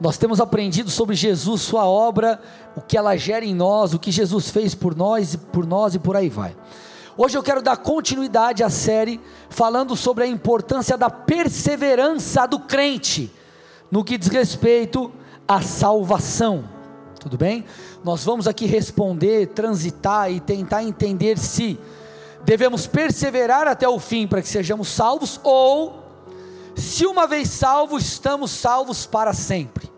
Nós temos aprendido sobre Jesus, sua obra, o que ela gera em nós, o que Jesus fez por nós, por nós e por aí vai. Hoje eu quero dar continuidade à série falando sobre a importância da perseverança do crente no que diz respeito à salvação. Tudo bem? Nós vamos aqui responder, transitar e tentar entender se devemos perseverar até o fim para que sejamos salvos ou se uma vez salvos, estamos salvos para sempre.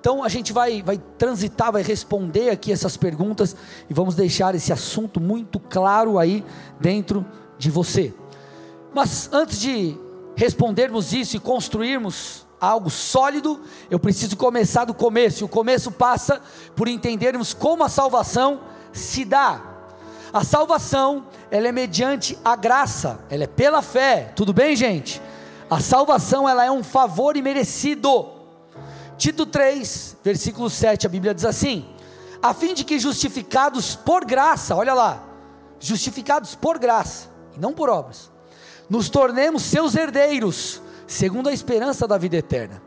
Então a gente vai, vai transitar, vai responder aqui essas perguntas e vamos deixar esse assunto muito claro aí dentro de você. Mas antes de respondermos isso e construirmos algo sólido, eu preciso começar do começo. E o começo passa por entendermos como a salvação se dá. A salvação, ela é mediante a graça, ela é pela fé. Tudo bem, gente? A salvação, ela é um favor imerecido. Tito 3, versículo 7, a Bíblia diz assim: a fim de que justificados por graça, olha lá, justificados por graça, e não por obras, nos tornemos seus herdeiros, segundo a esperança da vida eterna.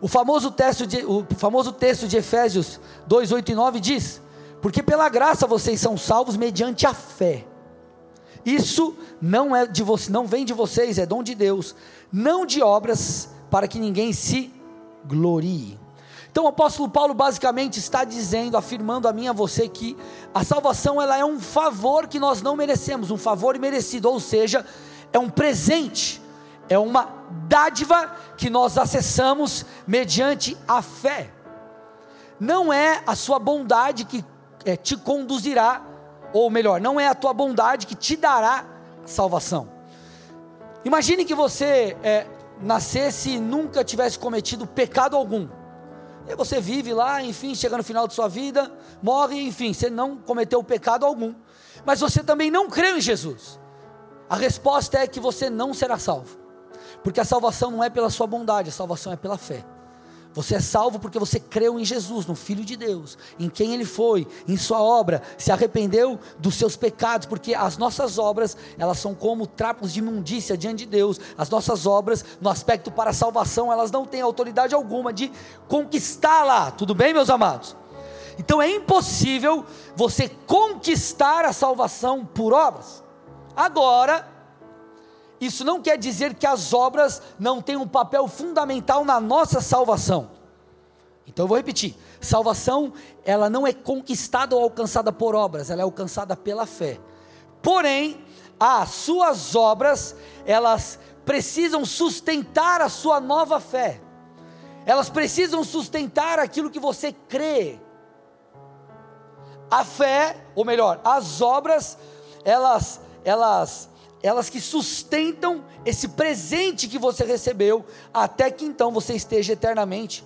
O famoso texto de, o famoso texto de Efésios 2, 8 e 9 diz: Porque pela graça vocês são salvos mediante a fé. Isso não é de você, não vem de vocês, é dom de Deus, não de obras, para que ninguém se glorie. Então o apóstolo Paulo basicamente está dizendo, afirmando a mim e a você que a salvação ela é um favor que nós não merecemos, um favor imerecido, ou seja, é um presente, é uma dádiva que nós acessamos mediante a fé. Não é a sua bondade que é, te conduzirá, ou melhor, não é a tua bondade que te dará salvação. Imagine que você é, nascesse e nunca tivesse cometido pecado algum. E você vive lá, enfim, chega no final de sua vida, morre, enfim, você não cometeu pecado algum. Mas você também não creu em Jesus. A resposta é que você não será salvo. Porque a salvação não é pela sua bondade, a salvação é pela fé. Você é salvo porque você creu em Jesus, no Filho de Deus, em quem Ele foi, em Sua obra, se arrependeu dos seus pecados, porque as nossas obras, elas são como trapos de imundícia diante de Deus. As nossas obras, no aspecto para a salvação, elas não têm autoridade alguma de conquistá-la. Tudo bem, meus amados? Então é impossível você conquistar a salvação por obras. Agora, isso não quer dizer que as obras não têm um papel fundamental na nossa salvação. Então eu vou repetir: salvação, ela não é conquistada ou alcançada por obras, ela é alcançada pela fé. Porém, as suas obras, elas precisam sustentar a sua nova fé. Elas precisam sustentar aquilo que você crê. A fé, ou melhor, as obras, elas elas elas que sustentam esse presente que você recebeu, até que então você esteja eternamente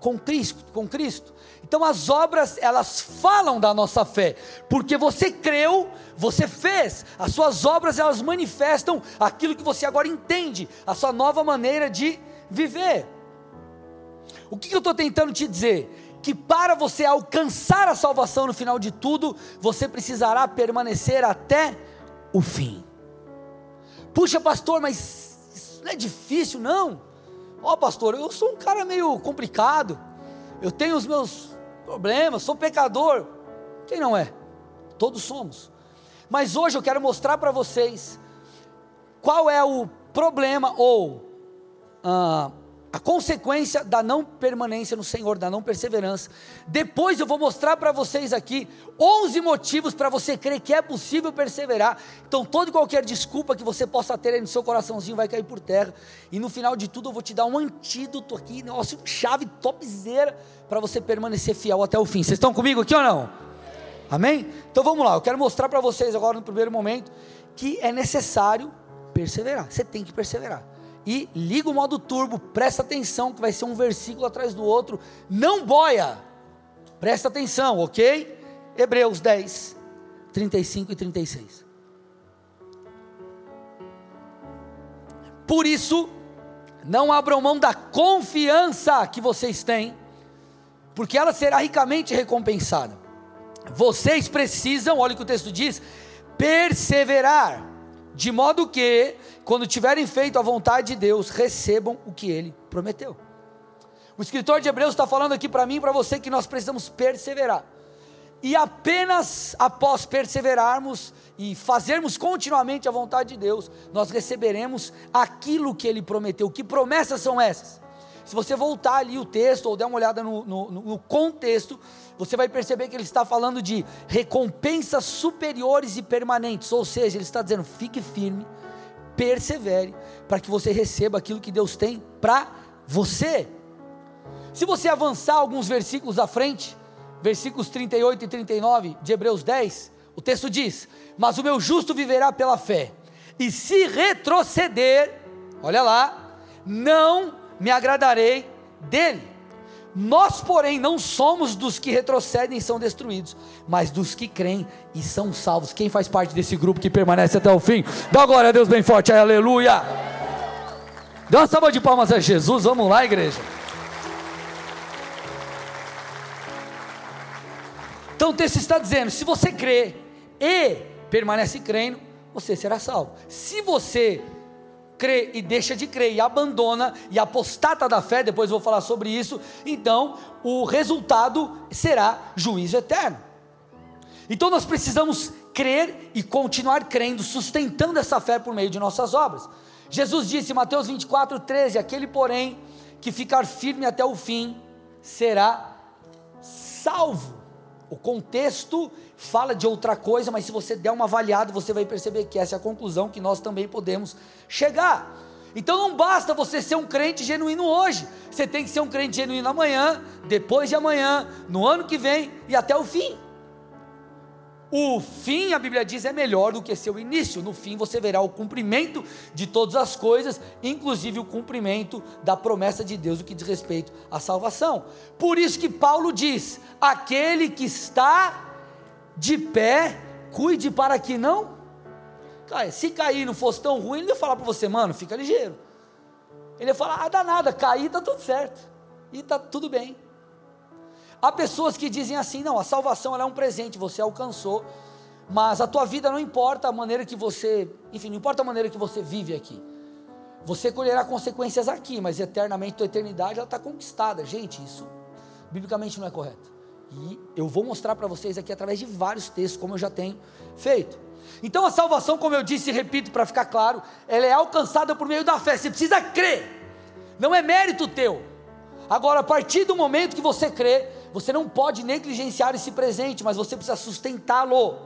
com Cristo, com Cristo. Então as obras, elas falam da nossa fé, porque você creu, você fez. As suas obras, elas manifestam aquilo que você agora entende, a sua nova maneira de viver. O que eu estou tentando te dizer? Que para você alcançar a salvação no final de tudo, você precisará permanecer até o fim. Puxa, pastor, mas isso não é difícil, não. Ó, oh, pastor, eu sou um cara meio complicado. Eu tenho os meus problemas, sou pecador. Quem não é? Todos somos. Mas hoje eu quero mostrar para vocês qual é o problema ou ah, a consequência da não permanência no Senhor, da não perseverança. Depois eu vou mostrar para vocês aqui 11 motivos para você crer que é possível perseverar. Então, toda e qualquer desculpa que você possa ter aí no seu coraçãozinho vai cair por terra. E no final de tudo, eu vou te dar um antídoto aqui, negócio chave topzera para você permanecer fiel até o fim. Vocês estão comigo aqui ou não? Amém? Então vamos lá, eu quero mostrar para vocês agora no primeiro momento que é necessário perseverar. Você tem que perseverar e liga o modo turbo, presta atenção que vai ser um versículo atrás do outro, não boia, presta atenção, ok? Hebreus 10, 35 e 36. Por isso, não abram mão da confiança que vocês têm, porque ela será ricamente recompensada. Vocês precisam, olha o que o texto diz, perseverar, de modo que, quando tiverem feito a vontade de Deus, recebam o que ele prometeu. O escritor de Hebreus está falando aqui para mim e para você que nós precisamos perseverar. E apenas após perseverarmos e fazermos continuamente a vontade de Deus, nós receberemos aquilo que Ele prometeu. Que promessas são essas? Se você voltar ali o texto ou der uma olhada no, no, no contexto, você vai perceber que ele está falando de recompensas superiores e permanentes. Ou seja, ele está dizendo: fique firme, persevere, para que você receba aquilo que Deus tem para você. Se você avançar alguns versículos à frente, versículos 38 e 39 de Hebreus 10, o texto diz: Mas o meu justo viverá pela fé, e se retroceder, olha lá, não me agradarei dele. Nós, porém, não somos dos que retrocedem e são destruídos, mas dos que creem e são salvos. Quem faz parte desse grupo que permanece até o fim? Dá glória a Deus bem forte, aleluia. Dá uma salva de palmas a Jesus, vamos lá, igreja. Então o texto está dizendo: se você crê e permanece crendo, você será salvo. Se você crê e deixa de crer e abandona e apostata da fé, depois vou falar sobre isso, então o resultado será juízo eterno. Então nós precisamos crer e continuar crendo, sustentando essa fé por meio de nossas obras. Jesus disse em Mateus 24, 13: Aquele, porém, que ficar firme até o fim, será salvo. O contexto fala de outra coisa, mas se você der uma avaliada, você vai perceber que essa é a conclusão que nós também podemos chegar. Então não basta você ser um crente genuíno hoje, você tem que ser um crente genuíno amanhã, depois de amanhã, no ano que vem e até o fim. O fim, a Bíblia diz, é melhor do que seu início. No fim você verá o cumprimento de todas as coisas, inclusive o cumprimento da promessa de Deus, o que diz respeito à salvação. Por isso que Paulo diz: aquele que está de pé, cuide para que não. Cara, se cair não fosse tão ruim, ele ia falar para você, mano, fica ligeiro. Ele ia falar, ah, dá nada, cair está tudo certo. E está tudo bem. Há pessoas que dizem assim: não, a salvação é um presente, você alcançou, mas a tua vida não importa a maneira que você, enfim, não importa a maneira que você vive aqui. Você colherá consequências aqui, mas eternamente, tua eternidade, ela está conquistada. Gente, isso biblicamente não é correto. E eu vou mostrar para vocês aqui através de vários textos, como eu já tenho feito. Então a salvação, como eu disse e repito para ficar claro, ela é alcançada por meio da fé. Você precisa crer. Não é mérito teu. Agora, a partir do momento que você crê, você não pode negligenciar esse presente, mas você precisa sustentá-lo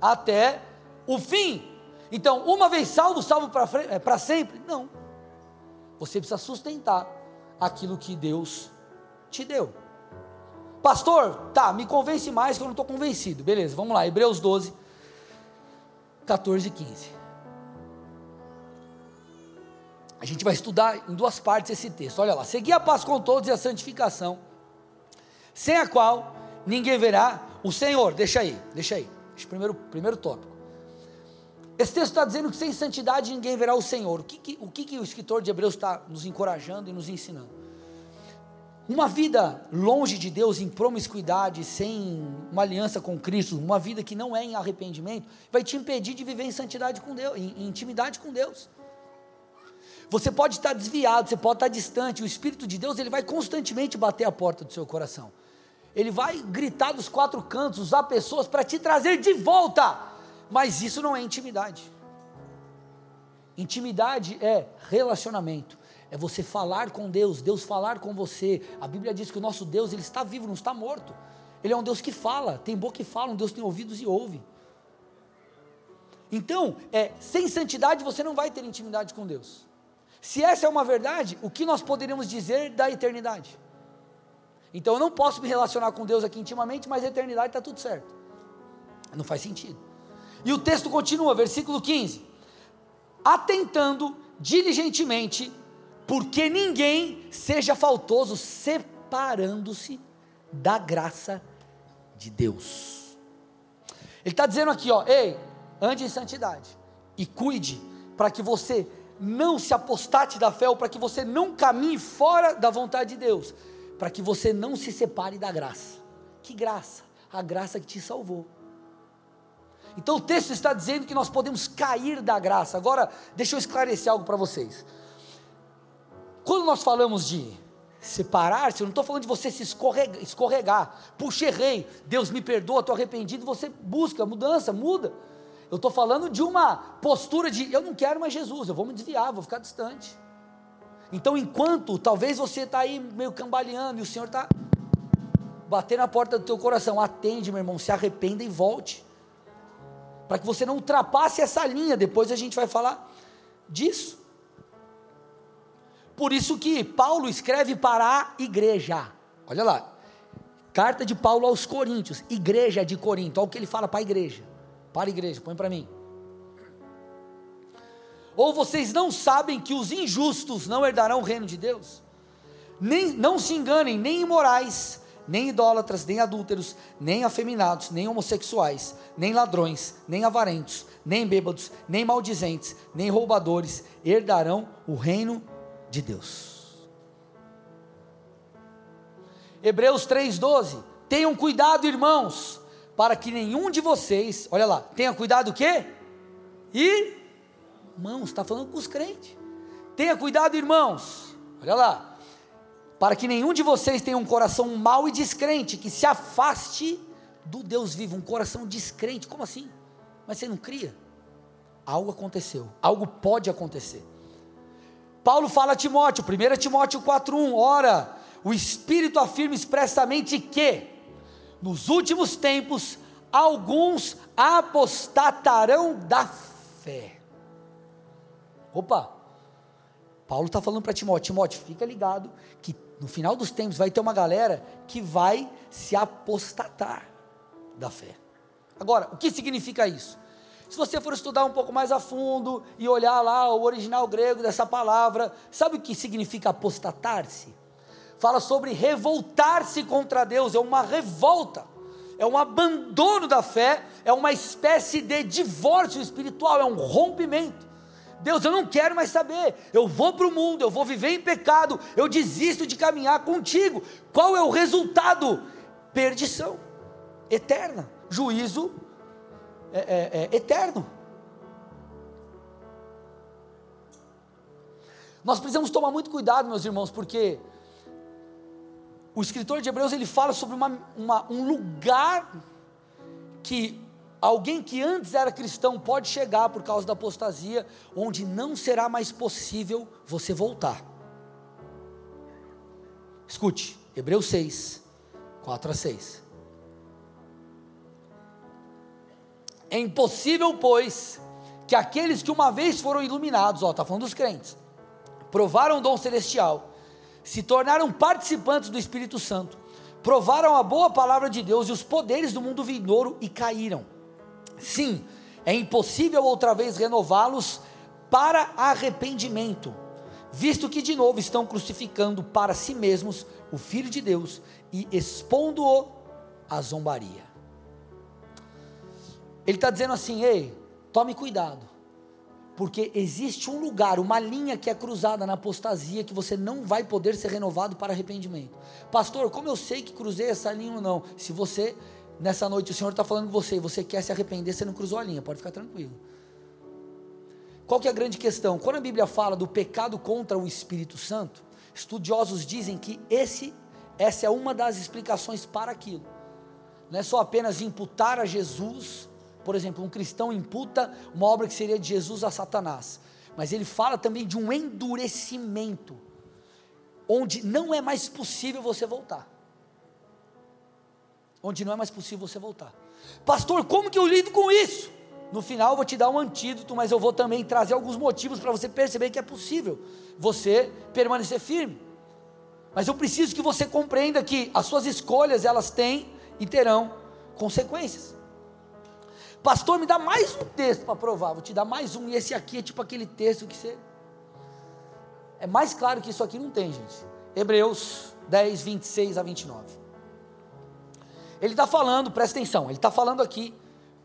até o fim. Então, uma vez salvo, salvo para é, sempre? Não. Você precisa sustentar aquilo que Deus te deu. Pastor, tá, me convence mais que eu não estou convencido. Beleza, vamos lá, Hebreus 12, 14 e 15. A gente vai estudar em duas partes esse texto. Olha lá, seguir a paz com todos e a santificação sem a qual ninguém verá o Senhor. Deixa aí, deixa aí. Esse primeiro, primeiro tópico. Esse texto está dizendo que sem santidade ninguém verá o Senhor. O que, que o, que, que o escritor de Hebreus está nos encorajando e nos ensinando? Uma vida longe de Deus, em promiscuidade, sem uma aliança com Cristo, uma vida que não é em arrependimento, vai te impedir de viver em santidade com Deus, em, intimidade com Deus. Você pode estar desviado, você pode estar distante, o Espírito de Deus ele vai constantemente bater a porta do seu coração. Ele vai gritar dos quatro cantos, usar pessoas para te trazer de volta. Mas isso não é intimidade. Intimidade é relacionamento. É você falar com Deus, Deus falar com você. A Bíblia diz que o nosso Deus ele está vivo, não está morto. Ele é um Deus que fala, tem boca que fala, um Deus que tem ouvidos e ouve. Então, é, sem santidade você não vai ter intimidade com Deus. Se essa é uma verdade, o que nós poderíamos dizer da eternidade? Então eu não posso me relacionar com Deus aqui intimamente, mas a eternidade está tudo certo. Não faz sentido. E o texto continua, versículo 15: Atentando diligentemente, porque ninguém seja faltoso, separando-se da graça de Deus. Ele está dizendo aqui, ó, ei, ande em santidade e cuide para que você não se apostate da fé ou para que você não caminhe fora da vontade de Deus, para que você não se separe da graça. Que graça? A graça que te salvou. Então o texto está dizendo que nós podemos cair da graça. Agora, deixa eu esclarecer algo para vocês. Quando nós falamos de separar-se, eu não estou falando de você se escorregar, escorregar. Puxa, errei, Deus me perdoa, estou arrependido, você busca mudança, muda. Eu estou falando de uma postura de eu não quero mais Jesus, eu vou me desviar, vou ficar distante. Então, enquanto talvez você está aí meio cambaleando e o Senhor está batendo na porta do teu coração, atende, meu irmão, se arrependa e volte. Para que você não ultrapasse essa linha, depois a gente vai falar disso. Por isso que Paulo escreve para a igreja. Olha lá. Carta de Paulo aos Coríntios, igreja de Corinto. Olha o que ele fala para a igreja. Para a igreja, põe para mim. Ou vocês não sabem que os injustos não herdarão o reino de Deus? Nem, não se enganem, nem imorais, nem idólatras, nem adúlteros, nem afeminados, nem homossexuais, nem ladrões, nem avarentos, nem bêbados, nem maldizentes, nem roubadores herdarão o reino de Deus. Hebreus 3,12. Tenham cuidado, irmãos, para que nenhum de vocês, olha lá, tenha cuidado o quê? Irmãos, está falando com os crentes. Tenha cuidado, irmãos, olha lá, para que nenhum de vocês tenha um coração mau e descrente, que se afaste do Deus vivo, um coração descrente, como assim? Mas você não cria? Algo aconteceu, algo pode acontecer. Paulo fala a Timóteo, 1 Timóteo 4,1: Ora, o Espírito afirma expressamente que, nos últimos tempos, alguns apostatarão da fé. Opa! Paulo está falando para Timóteo: Timóteo, fica ligado que no final dos tempos vai ter uma galera que vai se apostatar da fé. Agora, o que significa isso? Se você for estudar um pouco mais a fundo e olhar lá o original grego dessa palavra, sabe o que significa apostatar-se? Fala sobre revoltar-se contra Deus, é uma revolta, é um abandono da fé, é uma espécie de divórcio espiritual, é um rompimento. Deus, eu não quero mais saber, eu vou para o mundo, eu vou viver em pecado, eu desisto de caminhar contigo. Qual é o resultado? Perdição eterna, juízo é, é, é eterno. Nós precisamos tomar muito cuidado, meus irmãos, porque o escritor de Hebreus ele fala sobre uma, uma, um lugar que alguém que antes era cristão pode chegar por causa da apostasia, onde não será mais possível você voltar. Escute, Hebreus 6, 4 a 6. É impossível, pois, que aqueles que uma vez foram iluminados, ó, está falando dos crentes, provaram o dom celestial, se tornaram participantes do Espírito Santo, provaram a boa palavra de Deus e os poderes do mundo vindouro e caíram. Sim, é impossível outra vez renová-los para arrependimento, visto que de novo estão crucificando para si mesmos o Filho de Deus e expondo-o à zombaria. Ele está dizendo assim: ei, tome cuidado, porque existe um lugar, uma linha que é cruzada na apostasia que você não vai poder ser renovado para arrependimento. Pastor, como eu sei que cruzei essa linha ou não? Se você, nessa noite, o Senhor está falando com você e você quer se arrepender, você não cruzou a linha, pode ficar tranquilo. Qual que é a grande questão? Quando a Bíblia fala do pecado contra o Espírito Santo, estudiosos dizem que esse, essa é uma das explicações para aquilo. Não é só apenas imputar a Jesus por exemplo, um cristão imputa uma obra que seria de Jesus a Satanás, mas ele fala também de um endurecimento, onde não é mais possível você voltar. Onde não é mais possível você voltar. Pastor, como que eu lido com isso? No final eu vou te dar um antídoto, mas eu vou também trazer alguns motivos para você perceber que é possível você permanecer firme. Mas eu preciso que você compreenda que as suas escolhas elas têm e terão consequências. Pastor, me dá mais um texto para provar. Vou te dar mais um. E esse aqui é tipo aquele texto que você. É mais claro que isso aqui não tem, gente. Hebreus 10, 26 a 29. Ele está falando, presta atenção, ele está falando aqui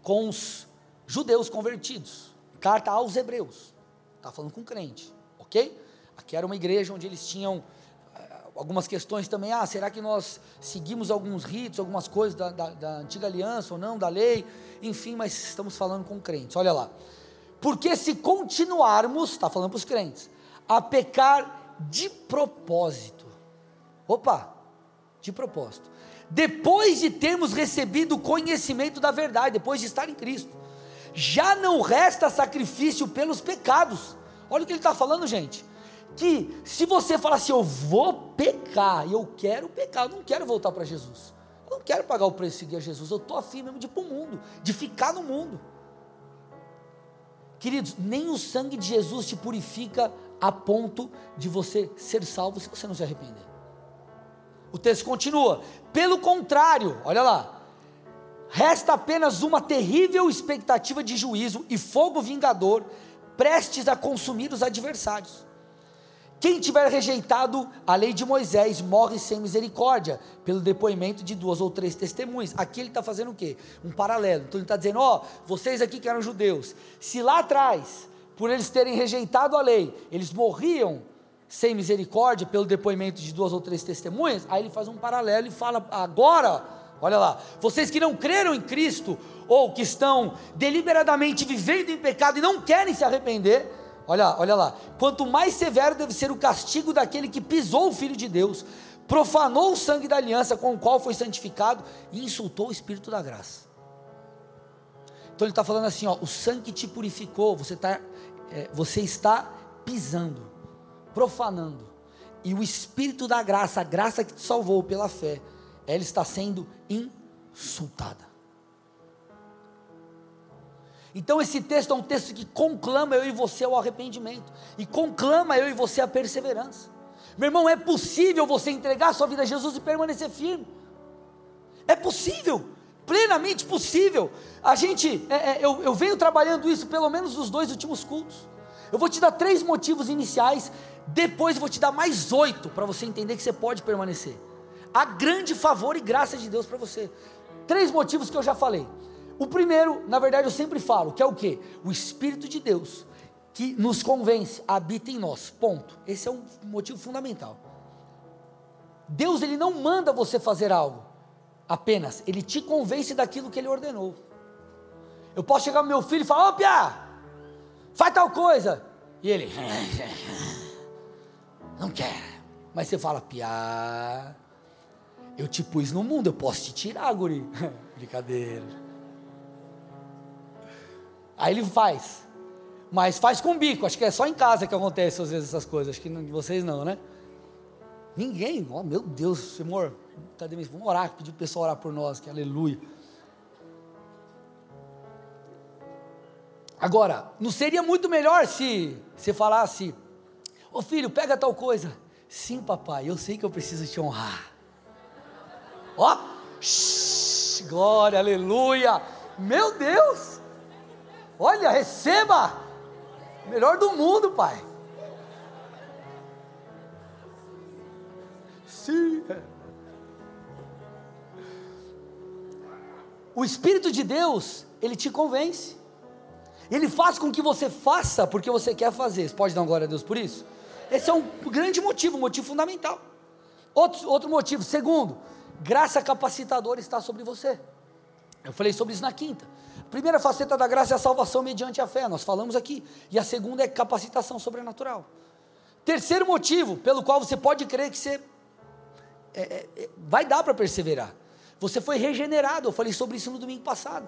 com os judeus convertidos. Carta aos Hebreus. Está falando com crente, ok? Aqui era uma igreja onde eles tinham algumas questões também, ah, será que nós seguimos alguns ritos, algumas coisas da, da, da antiga aliança ou não, da lei, enfim, mas estamos falando com crentes, olha lá, porque se continuarmos, está falando para os crentes, a pecar de propósito, Opa, de propósito. Depois de termos recebido o conhecimento da verdade, depois de estar em Cristo, já não resta sacrifício pelos pecados. Olha o que ele está falando, gente. Que se você falar assim, eu vou pecar, eu quero pecar, eu não quero voltar para Jesus. Eu não quero pagar o preço de seguir a Jesus, eu estou afim mesmo de ir para o mundo, de ficar no mundo. Queridos, nem o sangue de Jesus te purifica a ponto de você ser salvo se você não se arrepender. O texto continua. Pelo contrário, olha lá. Resta apenas uma terrível expectativa de juízo e fogo vingador, prestes a consumir os adversários. Quem tiver rejeitado a lei de Moisés morre sem misericórdia, pelo depoimento de duas ou três testemunhas. Aqui ele está fazendo o quê? Um paralelo. Então ele está dizendo: ó, oh, vocês aqui que eram judeus, se lá atrás, por eles terem rejeitado a lei, eles morriam sem misericórdia pelo depoimento de duas ou três testemunhas, aí ele faz um paralelo e fala: agora, olha lá, vocês que não creram em Cristo, ou que estão deliberadamente vivendo em pecado e não querem se arrepender, olha, olha lá, quanto mais severo deve ser o castigo daquele que pisou o Filho de Deus, profanou o sangue da aliança com o qual foi santificado e insultou o Espírito da graça. Então ele está falando assim: ó, o sangue te purificou, você, tá, é, você está pisando profanando. E o Espírito da graça, a graça que te salvou pela fé, ela está sendo insultada. Então esse texto é um texto que conclama eu e você ao arrependimento e conclama eu e você à perseverança. Meu irmão, é possível você entregar sua vida a Jesus e permanecer firme. É possível, plenamente possível. A gente, é, é, eu, eu venho trabalhando isso pelo menos nos dois últimos cultos. Eu vou te dar três motivos iniciais depois vou te dar mais oito para você entender que você pode permanecer. Há grande favor e graça de Deus para você. Três motivos que eu já falei. O primeiro, na verdade, eu sempre falo, que é o que? O Espírito de Deus que nos convence, habita em nós. Ponto. Esse é um motivo fundamental. Deus ele não manda você fazer algo apenas, ele te convence daquilo que ele ordenou. Eu posso chegar no meu filho e falar: "Ô, Pia, faz tal coisa". E ele não quer. Mas você fala, piá, eu te pus no mundo, eu posso te tirar, guri. Brincadeira. Aí ele faz. Mas faz com bico, acho que é só em casa que acontece às vezes essas coisas, acho que vocês não, né? Ninguém, oh, meu Deus, amor, cadê mesmo? Vamos orar, pedir o pessoal orar por nós, que aleluia. Agora, não seria muito melhor se você falasse, Ô filho, pega tal coisa. Sim, papai, eu sei que eu preciso te honrar. Ó, shh, glória, aleluia. Meu Deus. Olha, receba. Melhor do mundo, pai. Sim. O Espírito de Deus, ele te convence. Ele faz com que você faça porque você quer fazer. Você pode dar glória a Deus por isso? Esse é um grande motivo, um motivo fundamental. Outro, outro motivo, segundo, graça capacitadora está sobre você. Eu falei sobre isso na quinta. Primeira faceta da graça é a salvação mediante a fé, nós falamos aqui. E a segunda é capacitação sobrenatural. Terceiro motivo pelo qual você pode crer que você é, é, é vai dar para perseverar. Você foi regenerado, eu falei sobre isso no domingo passado.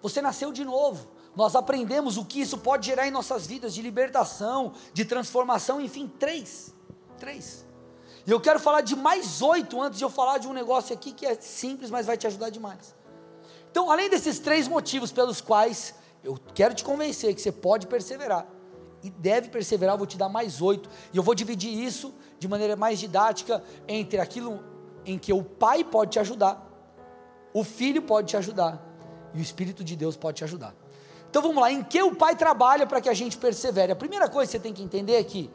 Você nasceu de novo nós aprendemos o que isso pode gerar em nossas vidas de libertação, de transformação, enfim, três. Três. E eu quero falar de mais oito antes de eu falar de um negócio aqui que é simples, mas vai te ajudar demais. Então, além desses três motivos pelos quais eu quero te convencer que você pode perseverar e deve perseverar, eu vou te dar mais oito. E eu vou dividir isso de maneira mais didática entre aquilo em que o pai pode te ajudar, o filho pode te ajudar e o Espírito de Deus pode te ajudar. Então vamos lá, em que o Pai trabalha para que a gente persevere? A primeira coisa que você tem que entender é que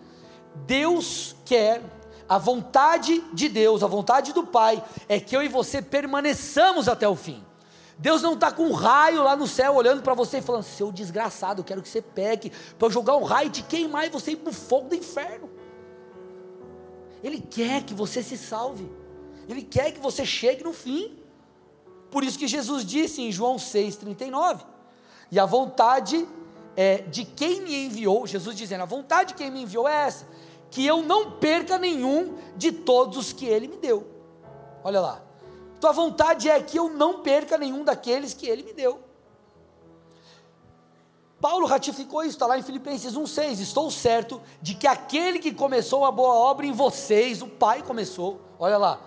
Deus quer, a vontade de Deus, a vontade do Pai, é que eu e você permaneçamos até o fim. Deus não está com um raio lá no céu olhando para você e falando: seu desgraçado, eu quero que você peque, para eu jogar um raio, te queimar e você ir para o fogo do inferno. Ele quer que você se salve, Ele quer que você chegue no fim. Por isso que Jesus disse em João 6,39: e a vontade é, de quem me enviou, Jesus dizendo: a vontade de quem me enviou é essa, que eu não perca nenhum de todos os que ele me deu. Olha lá. Tua vontade é que eu não perca nenhum daqueles que ele me deu. Paulo ratificou isso, está lá em Filipenses 1,6. Estou certo de que aquele que começou a boa obra em vocês, o Pai começou, olha lá,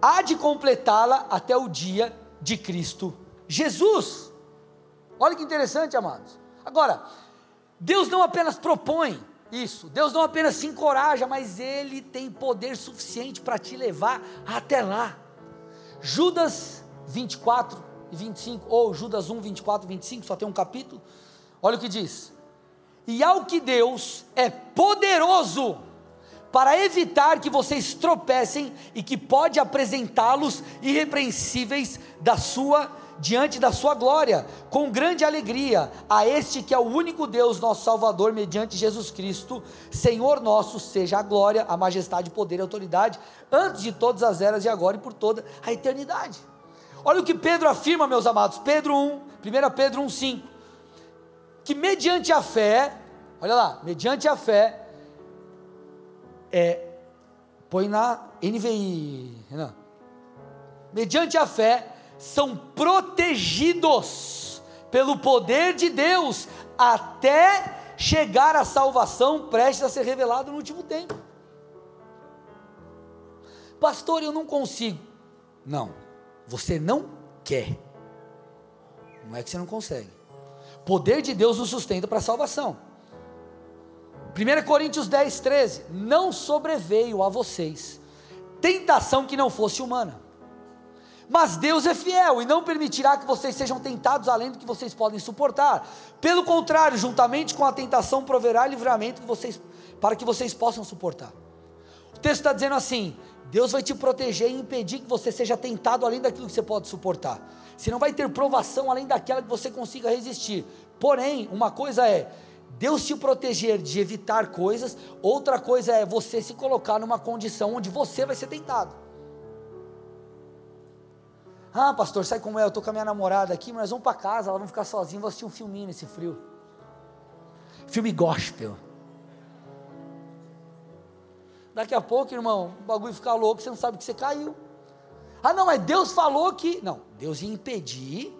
há de completá-la até o dia de Cristo Jesus. Olha que interessante, amados. Agora, Deus não apenas propõe isso, Deus não apenas se encoraja, mas Ele tem poder suficiente para te levar até lá. Judas 24 e 25, ou Judas 1, 24 e 25, só tem um capítulo. Olha o que diz: E ao que Deus é poderoso para evitar que vocês tropecem e que pode apresentá-los irrepreensíveis da sua diante da sua glória, com grande alegria, a este que é o único Deus, nosso Salvador, mediante Jesus Cristo, Senhor nosso, seja a glória, a majestade, poder e autoridade, antes de todas as eras e agora e por toda a eternidade. Olha o que Pedro afirma, meus amados, Pedro 1, 1 Pedro 1, 5, que mediante a fé, olha lá, mediante a fé, é, põe na NVI, Renan, mediante a fé, são protegidos pelo poder de Deus até chegar à salvação prestes a ser revelado no último tempo. Pastor, eu não consigo. Não, você não quer. Não é que você não consegue. Poder de Deus nos sustenta para a salvação. 1 Coríntios 10, 13. Não sobreveio a vocês tentação que não fosse humana mas Deus é fiel e não permitirá que vocês sejam tentados além do que vocês podem suportar. Pelo contrário, juntamente com a tentação proverá livramento que vocês, para que vocês possam suportar. O texto está dizendo assim: Deus vai te proteger e impedir que você seja tentado além daquilo que você pode suportar. Você não vai ter provação além daquela que você consiga resistir. Porém, uma coisa é Deus te proteger de evitar coisas, outra coisa é você se colocar numa condição onde você vai ser tentado. Ah, pastor, sabe como é? Eu estou com a minha namorada aqui, mas nós vamos para casa, ela vai ficar sozinha, vou assistir um filminho nesse frio. Filme gospel. Daqui a pouco, irmão, o bagulho fica louco, você não sabe que você caiu. Ah, não, é Deus falou que. Não, Deus ia impedir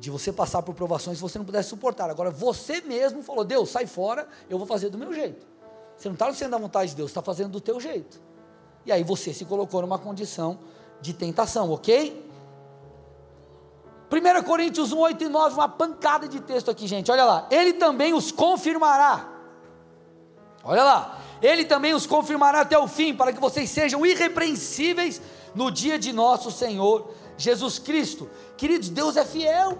de você passar por provações se você não pudesse suportar. Agora, você mesmo falou: Deus, sai fora, eu vou fazer do meu jeito. Você não está sendo da vontade de Deus, está fazendo do teu jeito. E aí você se colocou numa condição de tentação, ok? 1 Coríntios 1, 8 e 9, uma pancada de texto aqui, gente. Olha lá. Ele também os confirmará. Olha lá. Ele também os confirmará até o fim, para que vocês sejam irrepreensíveis no dia de nosso Senhor Jesus Cristo. Queridos, Deus é fiel.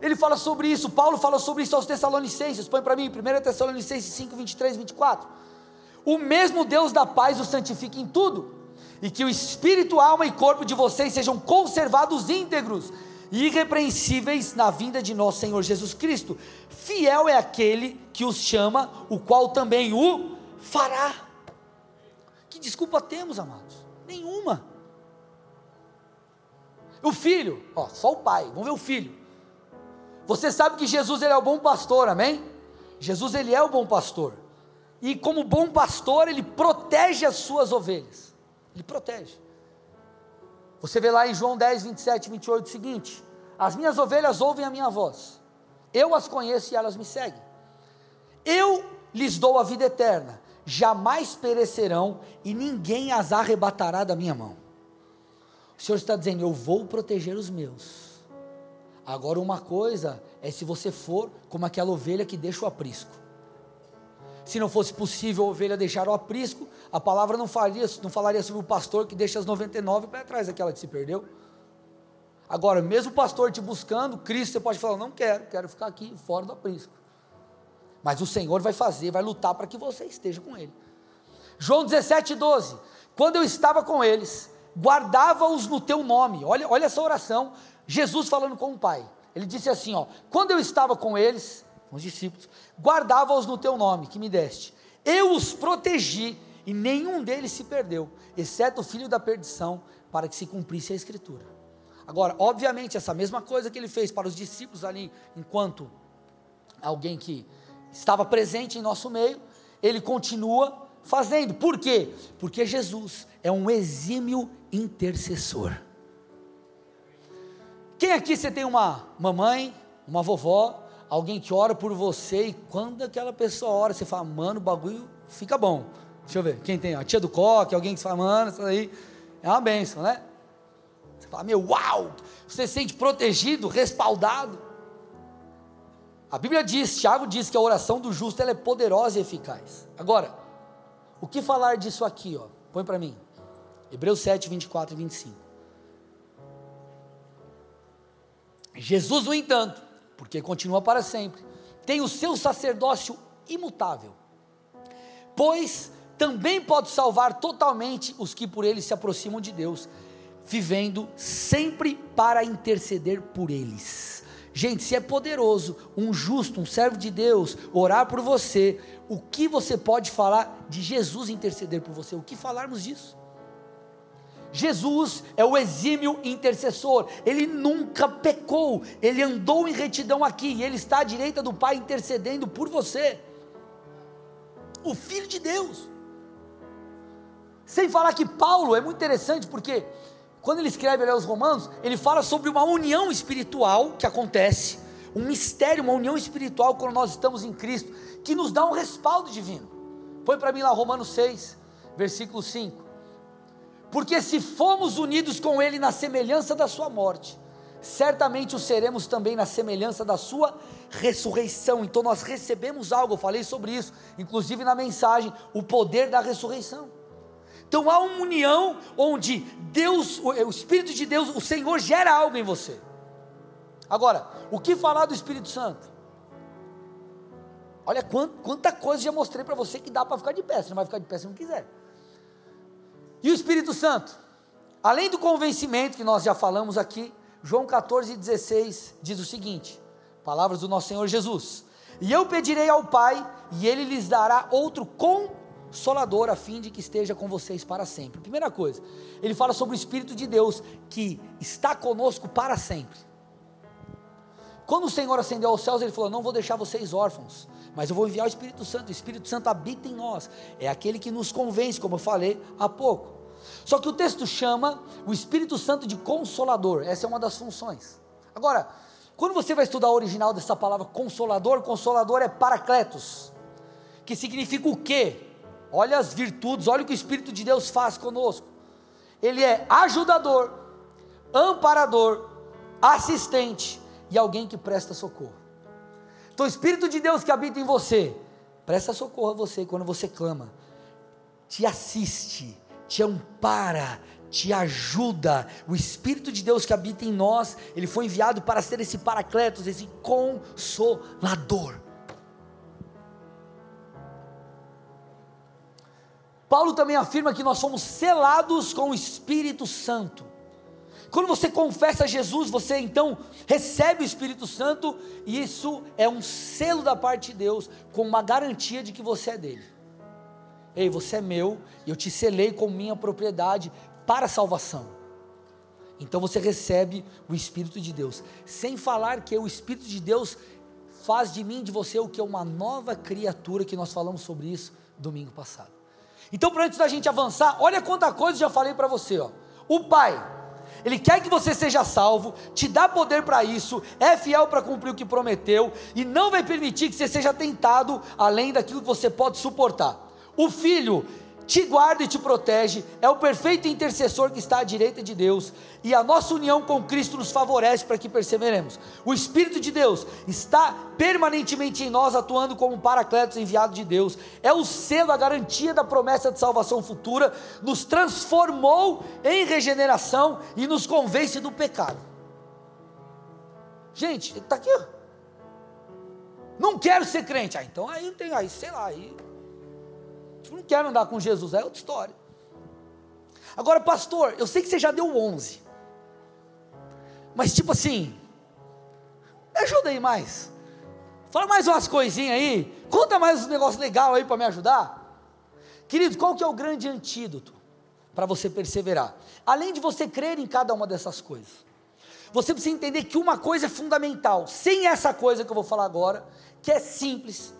Ele fala sobre isso, Paulo fala sobre isso aos Tessalonicenses. Põe para mim, 1 Tessalonicenses 5, 23, 24. O mesmo Deus da paz os santifique em tudo, e que o espírito, alma e corpo de vocês sejam conservados íntegros irrepreensíveis na vinda de nosso Senhor Jesus Cristo. Fiel é aquele que os chama, o qual também o fará. Que desculpa temos, amados? Nenhuma. O filho, ó, só o pai, vamos ver o filho. Você sabe que Jesus ele é o bom pastor, amém? Jesus ele é o bom pastor. E como bom pastor, ele protege as suas ovelhas. Ele protege. Você vê lá em João 10, 27 e 28 o seguinte: As minhas ovelhas ouvem a minha voz, eu as conheço e elas me seguem. Eu lhes dou a vida eterna, jamais perecerão e ninguém as arrebatará da minha mão. O Senhor está dizendo: Eu vou proteger os meus. Agora, uma coisa é se você for como aquela ovelha que deixa o aprisco. Se não fosse possível a ovelha deixar o aprisco, a palavra não, faria, não falaria sobre o pastor que deixa as 99 para trás daquela que se perdeu. Agora, mesmo o pastor te buscando, Cristo, você pode falar: não quero, quero ficar aqui fora do aprisco. Mas o Senhor vai fazer, vai lutar para que você esteja com Ele. João 17, 12. Quando eu estava com eles, guardava-os no teu nome. Olha, olha essa oração. Jesus falando com o Pai. Ele disse assim: ó, quando eu estava com eles, com os discípulos, guardava-os no teu nome que me deste. Eu os protegi e nenhum deles se perdeu, exceto o filho da perdição, para que se cumprisse a escritura. Agora, obviamente, essa mesma coisa que ele fez para os discípulos ali, enquanto alguém que estava presente em nosso meio, ele continua fazendo. Por quê? Porque Jesus é um exímio intercessor. Quem aqui você tem uma mamãe, uma vovó, alguém que ora por você e quando aquela pessoa ora, você fala, mano, o bagulho fica bom. Deixa eu ver, quem tem? A tia do coque, alguém que fala, mano, isso aí é uma benção, né? Você fala, meu, uau! Você se sente protegido, respaldado. A Bíblia diz, Tiago diz que a oração do justo ela é poderosa e eficaz. Agora, o que falar disso aqui, ó? Põe para mim. Hebreus 7, 24 e 25. Jesus, no entanto, porque continua para sempre, tem o seu sacerdócio imutável, pois também pode salvar totalmente os que por ele se aproximam de Deus, vivendo sempre para interceder por eles. Gente, se é poderoso, um justo, um servo de Deus, orar por você, o que você pode falar de Jesus interceder por você? O que falarmos disso? Jesus é o exímio intercessor, ele nunca pecou, ele andou em retidão aqui, e ele está à direita do Pai intercedendo por você. O Filho de Deus. Sem falar que Paulo é muito interessante, porque quando ele escreve aos Romanos, ele fala sobre uma união espiritual que acontece, um mistério, uma união espiritual quando nós estamos em Cristo, que nos dá um respaldo divino. Põe para mim lá Romanos 6, versículo 5 porque se fomos unidos com Ele na semelhança da Sua morte, certamente o seremos também na semelhança da Sua ressurreição. Então nós recebemos algo, eu falei sobre isso, inclusive na mensagem, o poder da ressurreição. Então há uma união onde Deus, o Espírito de Deus, o Senhor gera algo em você. Agora, o que falar do Espírito Santo? Olha quanta, coisa já mostrei para você que dá para ficar de pé. Você não vai ficar de pé se não quiser. E o Espírito Santo? Além do convencimento que nós já falamos aqui, João 14, 16 diz o seguinte: palavras do nosso Senhor Jesus. E eu pedirei ao Pai, e Ele lhes dará outro consolador, a fim de que esteja com vocês para sempre. Primeira coisa, ele fala sobre o Espírito de Deus, que está conosco para sempre. Quando o Senhor ascendeu aos céus, ele falou: Não vou deixar vocês órfãos, mas eu vou enviar o Espírito Santo. O Espírito Santo habita em nós, é aquele que nos convence, como eu falei há pouco. Só que o texto chama o Espírito Santo de consolador, essa é uma das funções. Agora, quando você vai estudar o original dessa palavra consolador, consolador é paracletos, que significa o quê? Olha as virtudes, olha o que o Espírito de Deus faz conosco. Ele é ajudador, amparador, assistente e alguém que presta socorro. Então, o Espírito de Deus que habita em você, presta socorro a você quando você clama, te assiste, te ampara, te ajuda. O Espírito de Deus que habita em nós, ele foi enviado para ser esse paracletos, esse consolador. Paulo também afirma que nós somos selados com o Espírito Santo. Quando você confessa Jesus, você então recebe o Espírito Santo, e isso é um selo da parte de Deus, com uma garantia de que você é dele. Ei, você é meu, e eu te selei com minha propriedade para a salvação. Então você recebe o Espírito de Deus, sem falar que o Espírito de Deus faz de mim, de você, o que é uma nova criatura, que nós falamos sobre isso domingo passado. Então, para antes da gente avançar, olha quanta coisa eu já falei para você, ó. O Pai, Ele quer que você seja salvo, te dá poder para isso, é fiel para cumprir o que prometeu e não vai permitir que você seja tentado além daquilo que você pode suportar. O Filho te guarda e te protege, é o perfeito intercessor que está à direita de Deus, e a nossa união com Cristo nos favorece para que perseveremos. O Espírito de Deus está permanentemente em nós, atuando como um paracletos enviado de Deus, é o selo, a garantia da promessa de salvação futura, nos transformou em regeneração e nos convence do pecado. Gente, está aqui. Não quero ser crente, ah, então aí tem, aí sei lá, aí Não quero andar com Jesus, é outra história. Agora, pastor, eu sei que você já deu 11. Mas tipo assim, me ajuda aí mais. Fala mais umas coisinhas aí. Conta mais um negócio legal aí para me ajudar. Querido, qual que é o grande antídoto para você perseverar? Além de você crer em cada uma dessas coisas. Você precisa entender que uma coisa é fundamental. Sem essa coisa que eu vou falar agora, que é simples,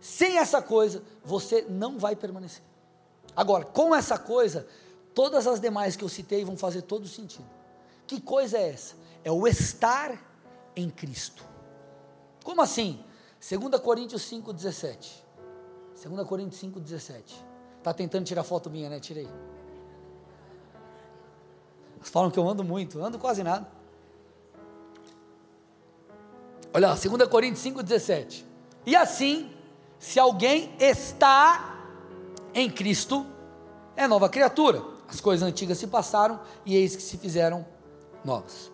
sem essa coisa, você não vai permanecer. Agora, com essa coisa, todas as demais que eu citei vão fazer todo sentido. Que coisa é essa? É o estar em Cristo. Como assim? 2 Coríntios 5,17. 2 Coríntios 5,17. Está tentando tirar foto minha, né? Tirei. Falam que eu ando muito, ando quase nada. Olha lá, 2 Coríntios 5,17. E assim, se alguém está em Cristo, é nova criatura. As coisas antigas se passaram e eis que se fizeram novas.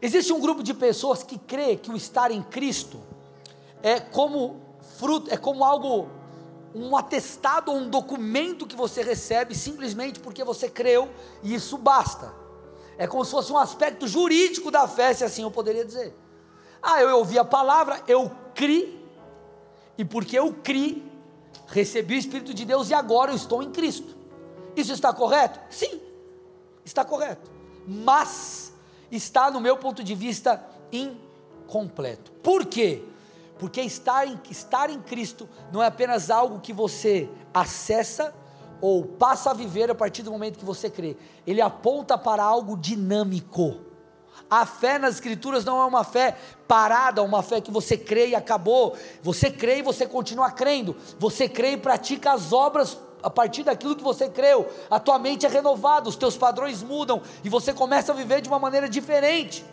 Existe um grupo de pessoas que crê que o estar em Cristo é como fruto, é como algo, um atestado ou um documento que você recebe simplesmente porque você creu e isso basta. É como se fosse um aspecto jurídico da fé, se assim eu poderia dizer. Ah, eu ouvi a palavra, eu criei, e porque eu criei, recebi o Espírito de Deus e agora eu estou em Cristo. Isso está correto? Sim, está correto. Mas está, no meu ponto de vista, incompleto. Por quê? Porque estar em, estar em Cristo não é apenas algo que você acessa ou passa a viver a partir do momento que você crê. Ele aponta para algo dinâmico. A fé nas Escrituras não é uma fé parada, uma fé que você crê e acabou. Você crê e você continua crendo. Você crê e pratica as obras a partir daquilo que você creu. A tua mente é renovada, os teus padrões mudam e você começa a viver de uma maneira diferente.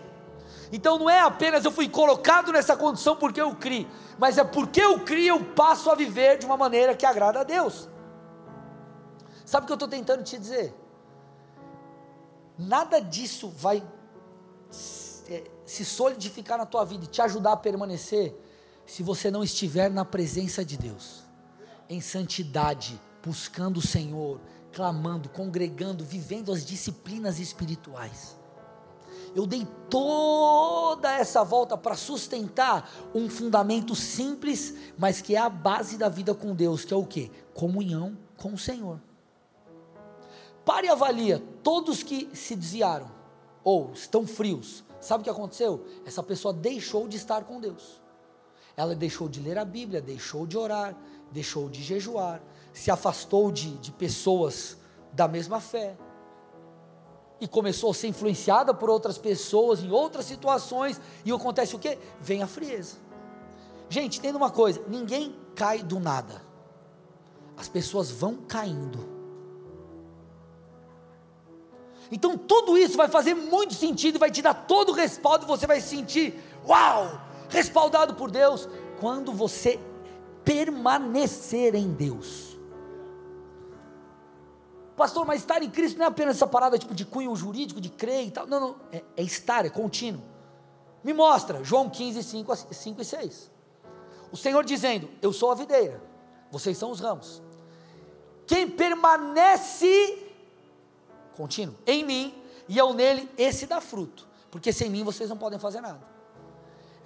Então não é apenas eu fui colocado nessa condição porque eu criei, mas é porque eu criei eu passo a viver de uma maneira que agrada a Deus. Sabe o que eu estou tentando te dizer? Nada disso vai se solidificar na tua vida e te ajudar a permanecer, se você não estiver na presença de Deus, em santidade, buscando o Senhor, clamando, congregando, vivendo as disciplinas espirituais. Eu dei toda essa volta para sustentar um fundamento simples, mas que é a base da vida com Deus, que é o que? Comunhão com o Senhor. Pare e avalia todos que se desviaram ou estão frios, sabe o que aconteceu? Essa pessoa deixou de estar com Deus. Ela deixou de ler a Bíblia, deixou de orar, deixou de jejuar, se afastou de, de pessoas da mesma fé. E começou a ser influenciada por outras pessoas em outras situações. E acontece o que? Vem a frieza. Gente, entenda uma coisa: ninguém cai do nada. As pessoas vão caindo. Então tudo isso vai fazer muito sentido, vai te dar todo o respaldo, e você vai se sentir, uau, respaldado por Deus, quando você permanecer em Deus. Pastor, mas estar em Cristo não é apenas essa parada tipo de cunho jurídico, de crer e tal. Não, não, é, é estar, é contínuo. Me mostra, João 15, 5, 5 e 6. O Senhor dizendo: Eu sou a videira, vocês são os ramos. Quem permanece contínuo, em mim e eu nele, esse dá fruto, porque sem mim vocês não podem fazer nada.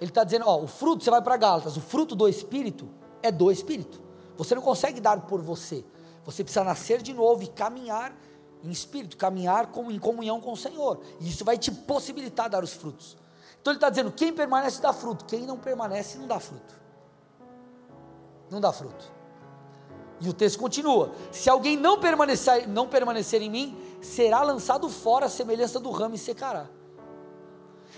Ele está dizendo: ó, o fruto, você vai para Gálatas, o fruto do Espírito é do Espírito. Você não consegue dar por você, você precisa nascer de novo e caminhar em espírito, caminhar com, em comunhão com o Senhor, e isso vai te possibilitar dar os frutos. Então ele está dizendo: quem permanece dá fruto, quem não permanece não dá fruto. Não dá fruto. E o texto continua: se alguém não permanecer, não permanecer em mim, será lançado fora a semelhança do ramo e secará.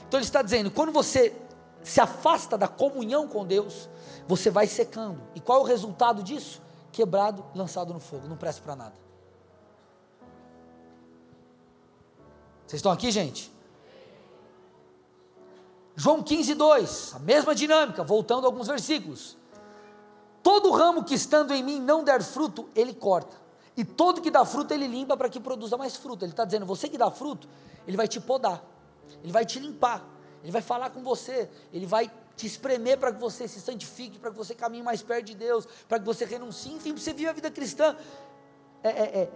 Então ele está dizendo: quando você se afasta da comunhão com Deus, você vai secando. E qual é o resultado disso? Quebrado, lançado no fogo, não presta para nada. Vocês estão aqui, gente? João 15, 2, a mesma dinâmica, voltando a alguns versículos. Todo ramo que estando em mim não der fruto, ele corta. E todo que dá fruto, ele limpa para que produza mais fruto. Ele está dizendo: você que dá fruto, ele vai te podar, ele vai te limpar, ele vai falar com você, ele vai te espremer para que você se santifique, para que você caminhe mais perto de Deus, para que você renuncie, enfim, para você viva a vida cristã é, é, é,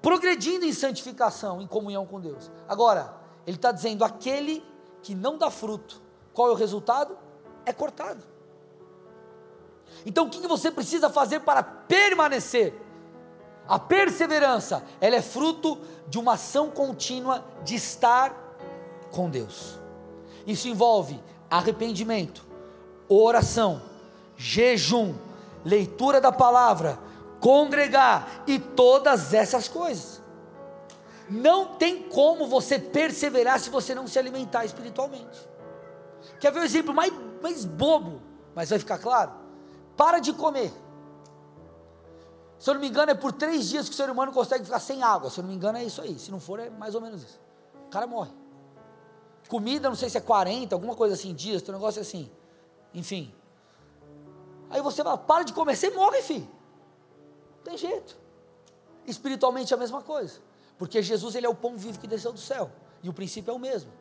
progredindo em santificação, em comunhão com Deus. Agora, ele está dizendo: aquele que não dá fruto, qual é o resultado? É cortado. Então o que você precisa fazer para permanecer? A perseverança, ela é fruto de uma ação contínua de estar com Deus. Isso envolve arrependimento, oração, jejum, leitura da palavra, congregar e todas essas coisas. Não tem como você perseverar se você não se alimentar espiritualmente. Quer ver o um exemplo mais, mais bobo, mas vai ficar claro? Para de comer. Se eu não me engano, é por três dias que o ser humano consegue ficar sem água. Se eu não me engano, é isso aí. Se não for, é mais ou menos isso. O cara morre. Comida, não sei se é 40, alguma coisa assim, dias, tem um negócio assim. Enfim. Aí você fala, para de comer, você morre, filho. Não tem jeito. Espiritualmente é a mesma coisa. Porque Jesus ele é o pão vivo que desceu do céu. E o princípio é o mesmo.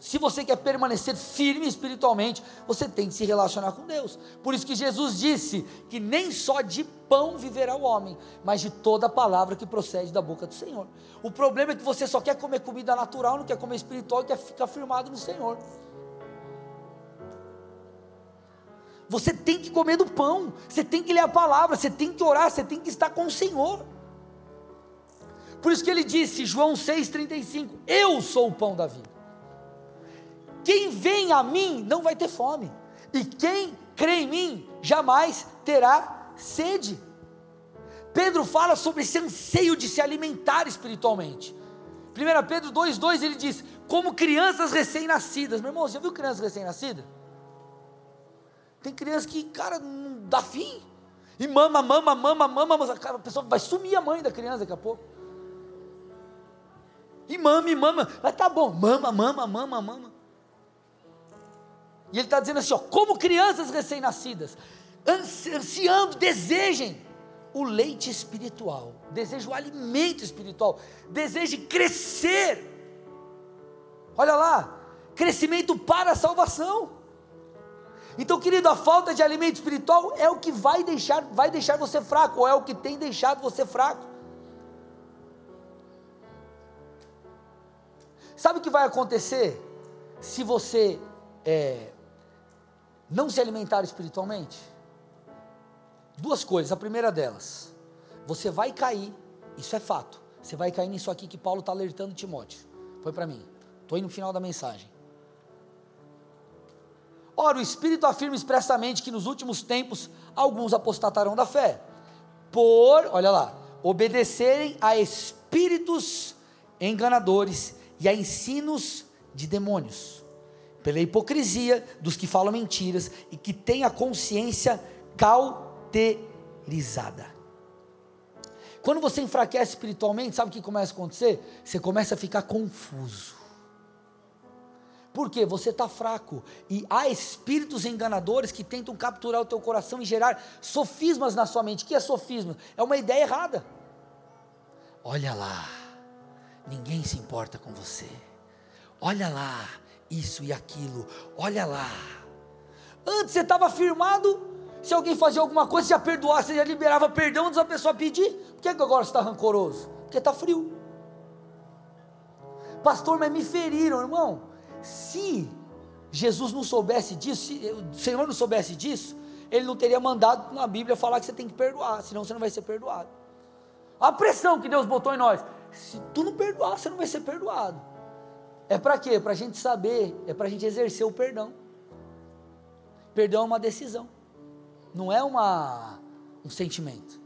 Se você quer permanecer firme espiritualmente, você tem que se relacionar com Deus. Por isso que Jesus disse que nem só de pão viverá o homem, mas de toda palavra que procede da boca do Senhor. O problema é que você só quer comer comida natural, não quer comer espiritual, quer ficar firmado no Senhor. Você tem que comer do pão, você tem que ler a palavra, você tem que orar, você tem que estar com o Senhor. Por isso que ele disse, João 6,35: Eu sou o pão da vida. Quem vem a mim não vai ter fome, e quem crê em mim jamais terá sede. Pedro fala sobre esse anseio de se alimentar espiritualmente. 1 Pedro 2,2 ele diz: Como crianças recém-nascidas. Meu irmão, você já viu crianças recém-nascidas? Tem criança que, cara, não dá fim. E mama, mama, mama, mama, a pessoa vai sumir a mãe da criança daqui a pouco. E mama, e mama. Mas tá bom, mama, mama, mama, mama. E ele está dizendo assim: ó, como crianças recém-nascidas, ansiando, desejem o leite espiritual, desejem o alimento espiritual, desejem crescer. Olha lá, crescimento para a salvação. Então, querido, a falta de alimento espiritual é o que vai deixar, vai deixar você fraco, ou é o que tem deixado você fraco. Sabe o que vai acontecer se você é, não se alimentar espiritualmente? Duas coisas. A primeira delas, você vai cair, isso é fato. Você vai cair nisso aqui que Paulo está alertando Timóteo. Foi para mim. Estou indo no final da mensagem. Ora, o Espírito afirma expressamente que nos últimos tempos alguns apostatarão da fé, por, olha lá, obedecerem a espíritos enganadores e a ensinos de demônios, pela hipocrisia dos que falam mentiras e que têm a consciência cauterizada. Quando você enfraquece espiritualmente, sabe o que começa a acontecer? Você começa a ficar confuso. Porque você está fraco e há espíritos enganadores que tentam capturar o teu coração e gerar sofismas na sua mente. O que é sofisma? É uma ideia errada. Olha lá, ninguém se importa com você. Olha lá, isso e aquilo. Olha lá. Antes você estava firmado, se alguém fazia alguma coisa, você já perdoava, você já liberava perdão antes da pessoa pedir. Por que agora você está rancoroso? Porque está frio. Pastor, mas me feriram, irmão. Se Jesus não soubesse disso, se o Senhor não soubesse disso, ele não teria mandado na Bíblia falar que você tem que perdoar, senão você não vai ser perdoado. A pressão que Deus botou em nós. Se tu não perdoar, você não vai ser perdoado. É para quê? Para a gente saber, é para a gente exercer o perdão. Perdão é uma decisão, não é uma, um sentimento.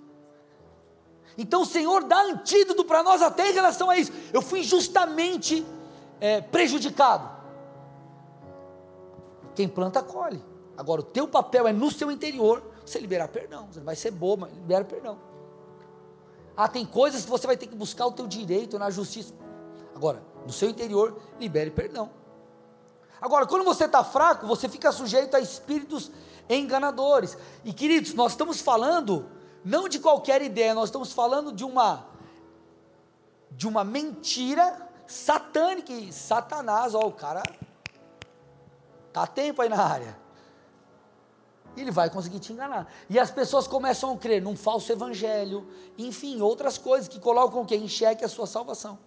Então o Senhor dá antídoto para nós até em relação a isso. Eu fui injustamente é, prejudicado. Quem planta, colhe. Agora, o teu papel é no seu interior você liberar perdão. Você vai ser bobo, mas libera perdão. Ah, tem coisas que você vai ter que buscar o teu direito na justiça. Agora, no seu interior, libere perdão. Agora, quando você está fraco, você fica sujeito a espíritos enganadores. E queridos, nós estamos falando não de qualquer ideia, nós estamos falando de uma de uma mentira satânica. E Satanás, ó, o cara Está tempo aí na área. Ele vai conseguir te enganar. E as pessoas começam a crer num falso evangelho, enfim, outras coisas que colocam o que? Em xeque a sua salvação.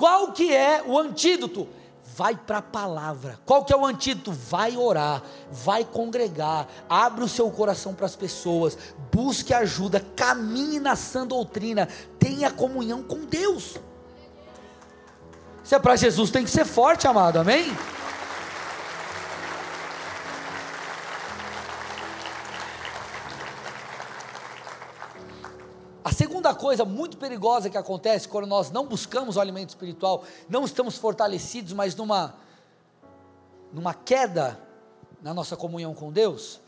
Qual que é o antídoto? Vai para a palavra. Qual que é o antídoto? Vai orar, vai congregar, abre o seu coração para as pessoas, busque ajuda, caminhe na sã doutrina, tenha comunhão com Deus. Se é para Jesus, tem que ser forte, amado, amém? Coisa muito perigosa que acontece quando nós não buscamos o alimento espiritual, não estamos fortalecidos, mas numa, numa queda na nossa comunhão com Deus,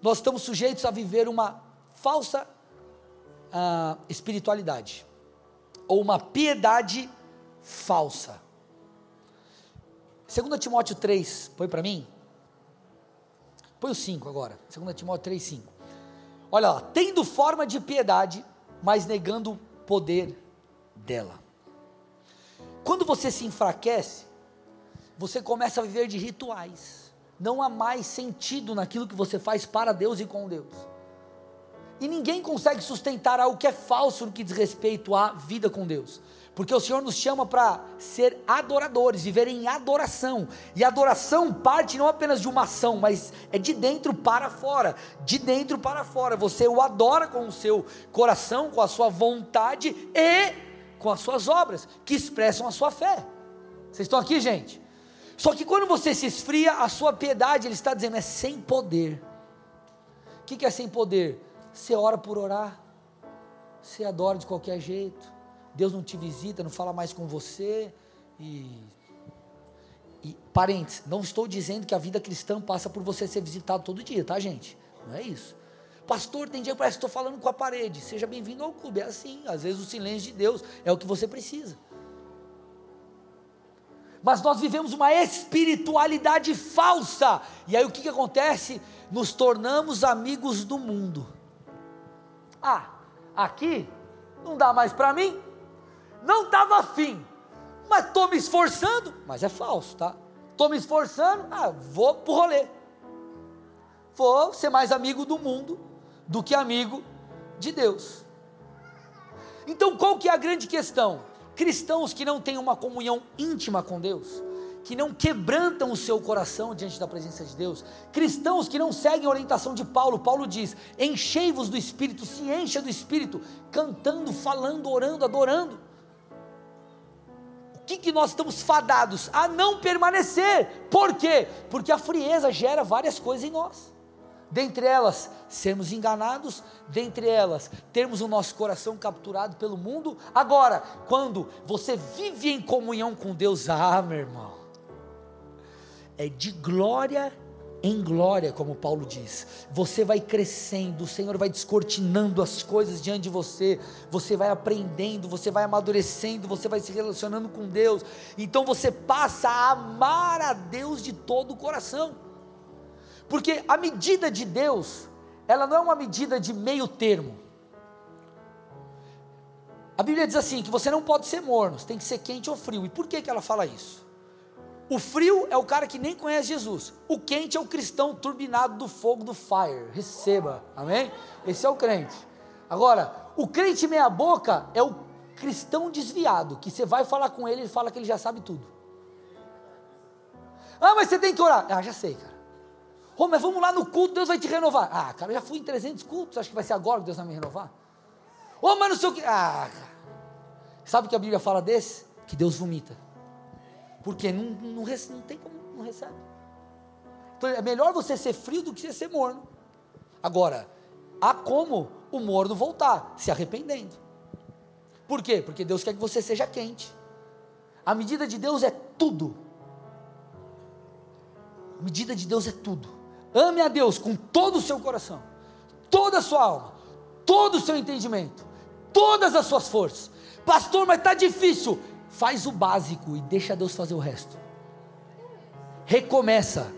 nós estamos sujeitos a viver uma falsa uh, espiritualidade, ou uma piedade falsa. 2 Timóteo 3, põe para mim. Põe o 5 agora. 2 Timóteo 3, 5. Olha lá, tendo forma de piedade, mas negando o poder dela. Quando você se enfraquece, você começa a viver de rituais. Não há mais sentido naquilo que você faz para Deus e com Deus. E ninguém consegue sustentar algo que é falso no que diz respeito à vida com Deus. Porque o Senhor nos chama para ser adoradores, viver em adoração. E adoração parte não apenas de uma ação, mas é de dentro para fora. De dentro para fora. Você o adora com o seu coração, com a sua vontade e com as suas obras, que expressam a sua fé. Vocês estão aqui, gente? Só que quando você se esfria, a sua piedade, ele está dizendo, é sem poder. O que é sem poder? Você ora por orar, você adora de qualquer jeito, Deus não te visita, não fala mais com você. E, e parentes, não estou dizendo que a vida cristã passa por você ser visitado todo dia, tá, gente? Não é isso. Pastor, tem dia que parece que estou falando com a parede. Seja bem-vindo ao clube. É assim, às vezes o silêncio de Deus é o que você precisa. Mas nós vivemos uma espiritualidade falsa. E aí o que, que acontece? Nos tornamos amigos do mundo. Ah, aqui não dá mais para mim, não estava afim, mas estou me esforçando, mas é falso, tá? Estou me esforçando, ah, vou pro rolê. Vou ser mais amigo do mundo do que amigo de Deus. Então qual que é a grande questão? Cristãos que não têm uma comunhão íntima com Deus, que não quebrantam o seu coração diante da presença de Deus, cristãos que não seguem a orientação de Paulo, Paulo diz: enchei-vos do Espírito, se encha do Espírito, cantando, falando, orando, adorando que, que nós estamos fadados? A não permanecer. Por quê? Porque a frieza gera várias coisas em nós. Dentre elas, sermos enganados, dentre elas, termos o nosso coração capturado pelo mundo. Agora, quando você vive em comunhão com Deus, ah, meu irmão, é de glória em glória, como Paulo diz. Você vai crescendo, o Senhor vai descortinando as coisas diante de você, você vai aprendendo, você vai amadurecendo, você vai se relacionando com Deus. Então você passa a amar a Deus de todo o coração. Porque a medida de Deus, ela não é uma medida de meio termo. A Bíblia diz assim: que você não pode ser morno, você tem que ser quente ou frio. E por que, que ela fala isso? O frio é o cara que nem conhece Jesus. O quente é o cristão turbinado do fogo do fire. Receba, amém? Esse é o crente. Agora, o crente meia boca é o cristão desviado, que você vai falar com ele, ele fala que ele já sabe tudo. Ah, mas você tem que orar. Ah, já sei, cara. Oh, mas vamos lá no culto, Deus vai te renovar. Ah, cara, eu já fui em 300 cultos, acho que vai ser agora que Deus vai me renovar. Oh, mas não sei o que. Ah, cara. Sabe o que a Bíblia fala desse? Que Deus vomita. Porque não, não, não tem como, não recebe. Então é melhor você ser frio do que você ser morno. Agora, há como o morno voltar, se arrependendo. Por quê? Porque Deus quer que você seja quente. A medida de Deus é tudo. A medida de Deus é tudo. Ame a Deus com todo o seu coração, toda a sua alma, todo o seu entendimento, todas as suas forças. Pastor, mas está difícil. Faz o básico e deixa Deus fazer o resto. Recomeça.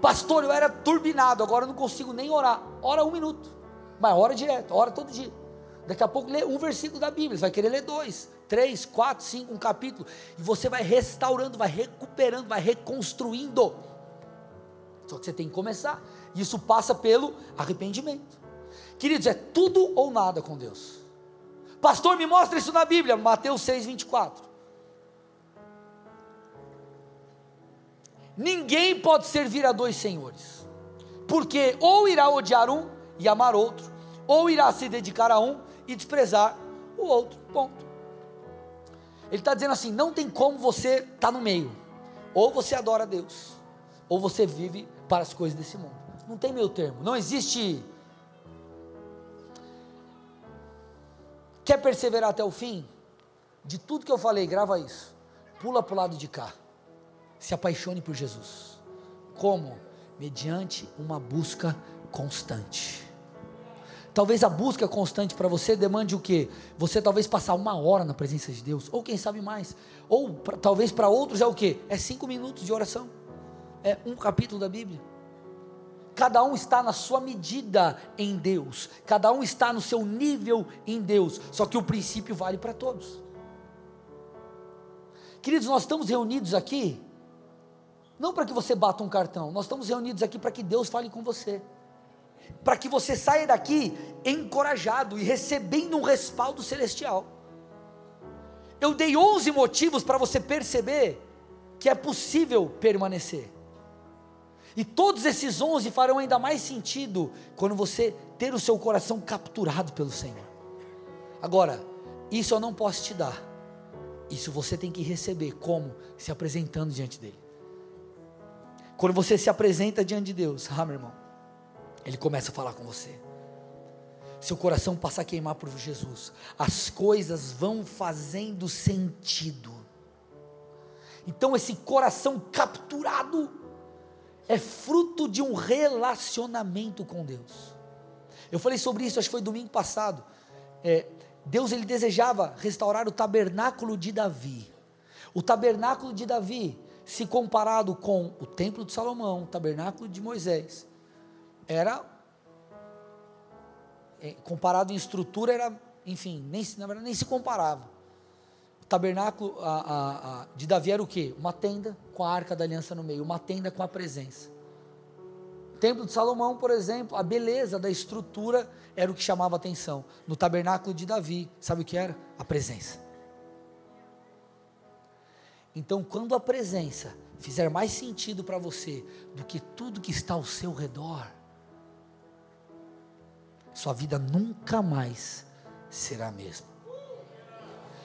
Pastor, eu era turbinado, agora eu não consigo nem orar. Ora um minuto. Mas ora direto, ora todo dia. Daqui a pouco lê um versículo da Bíblia, você vai querer ler dois, três, quatro, cinco, um capítulo. E você vai restaurando, vai recuperando, vai reconstruindo. Só que você tem que começar. Isso passa pelo arrependimento. Queridos, é tudo ou nada com Deus. Pastor, me mostra isso na Bíblia, Mateus 6, 24. Ninguém pode servir a dois senhores, porque ou irá odiar um e amar outro, ou irá se dedicar a um e desprezar o outro. Ponto. Ele está dizendo assim: não tem como você estar tá no meio, ou você adora a Deus, ou você vive para as coisas desse mundo. Não tem meio termo, não existe Quer perseverar até o fim? De tudo que eu falei, grava isso. Pula para o lado de cá. Se apaixone por Jesus. Como? Mediante uma busca constante. Talvez a busca constante para você demande o quê? Você talvez passar uma hora na presença de Deus, ou quem sabe mais. Ou pra, talvez para outros é o quê? É cinco minutos de oração. É um capítulo da Bíblia. Cada um está na sua medida em Deus. Cada um está no seu nível em Deus. Só que o princípio vale para todos. Queridos, nós estamos reunidos aqui não para que você bata um cartão, nós estamos reunidos aqui para que Deus fale com você. Para que você saia daqui encorajado e recebendo um respaldo celestial. Eu dei 11 motivos para você perceber que é possível permanecer. E todos esses 11 farão ainda mais sentido quando você ter o seu coração capturado pelo Senhor. Agora, isso eu não posso te dar. Isso você tem que receber como? Se apresentando diante dele. Quando você se apresenta diante de Deus, ah, meu irmão, Ele começa a falar com você. Seu coração passa a queimar por Jesus, as coisas vão fazendo sentido. Então, esse coração capturado é fruto de um relacionamento com Deus. Eu falei sobre isso, acho que foi domingo passado. É, Deus ele desejava restaurar o tabernáculo de Davi. O tabernáculo de Davi se comparado com o templo de Salomão, o tabernáculo de Moisés, era é, comparado em estrutura era, enfim, nem, na verdade nem se comparava. O tabernáculo a, a, a, de Davi era o quê? Uma tenda com a arca da aliança no meio, uma tenda com a presença. O templo de Salomão, por exemplo, a beleza da estrutura era o que chamava atenção. No tabernáculo de Davi, sabe o que era? A presença. Então, quando a presença fizer mais sentido para você do que tudo que está ao seu redor, sua vida nunca mais será a mesma.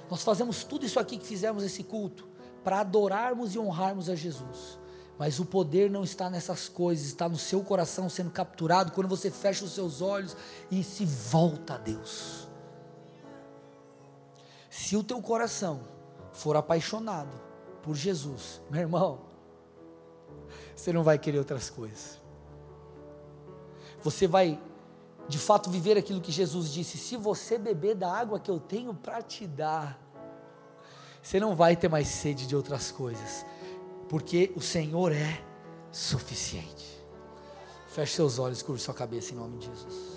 Nós fazemos tudo isso aqui que fizemos esse culto para adorarmos e honrarmos a Jesus. Mas o poder não está nessas coisas, está no seu coração sendo capturado quando você fecha os seus olhos e se volta a Deus. Se o teu coração for apaixonado por Jesus, meu irmão, você não vai querer outras coisas. Você vai, de fato, viver aquilo que Jesus disse: se você beber da água que eu tenho para te dar, você não vai ter mais sede de outras coisas, porque o Senhor é suficiente. Feche seus olhos, curva sua cabeça em nome de Jesus.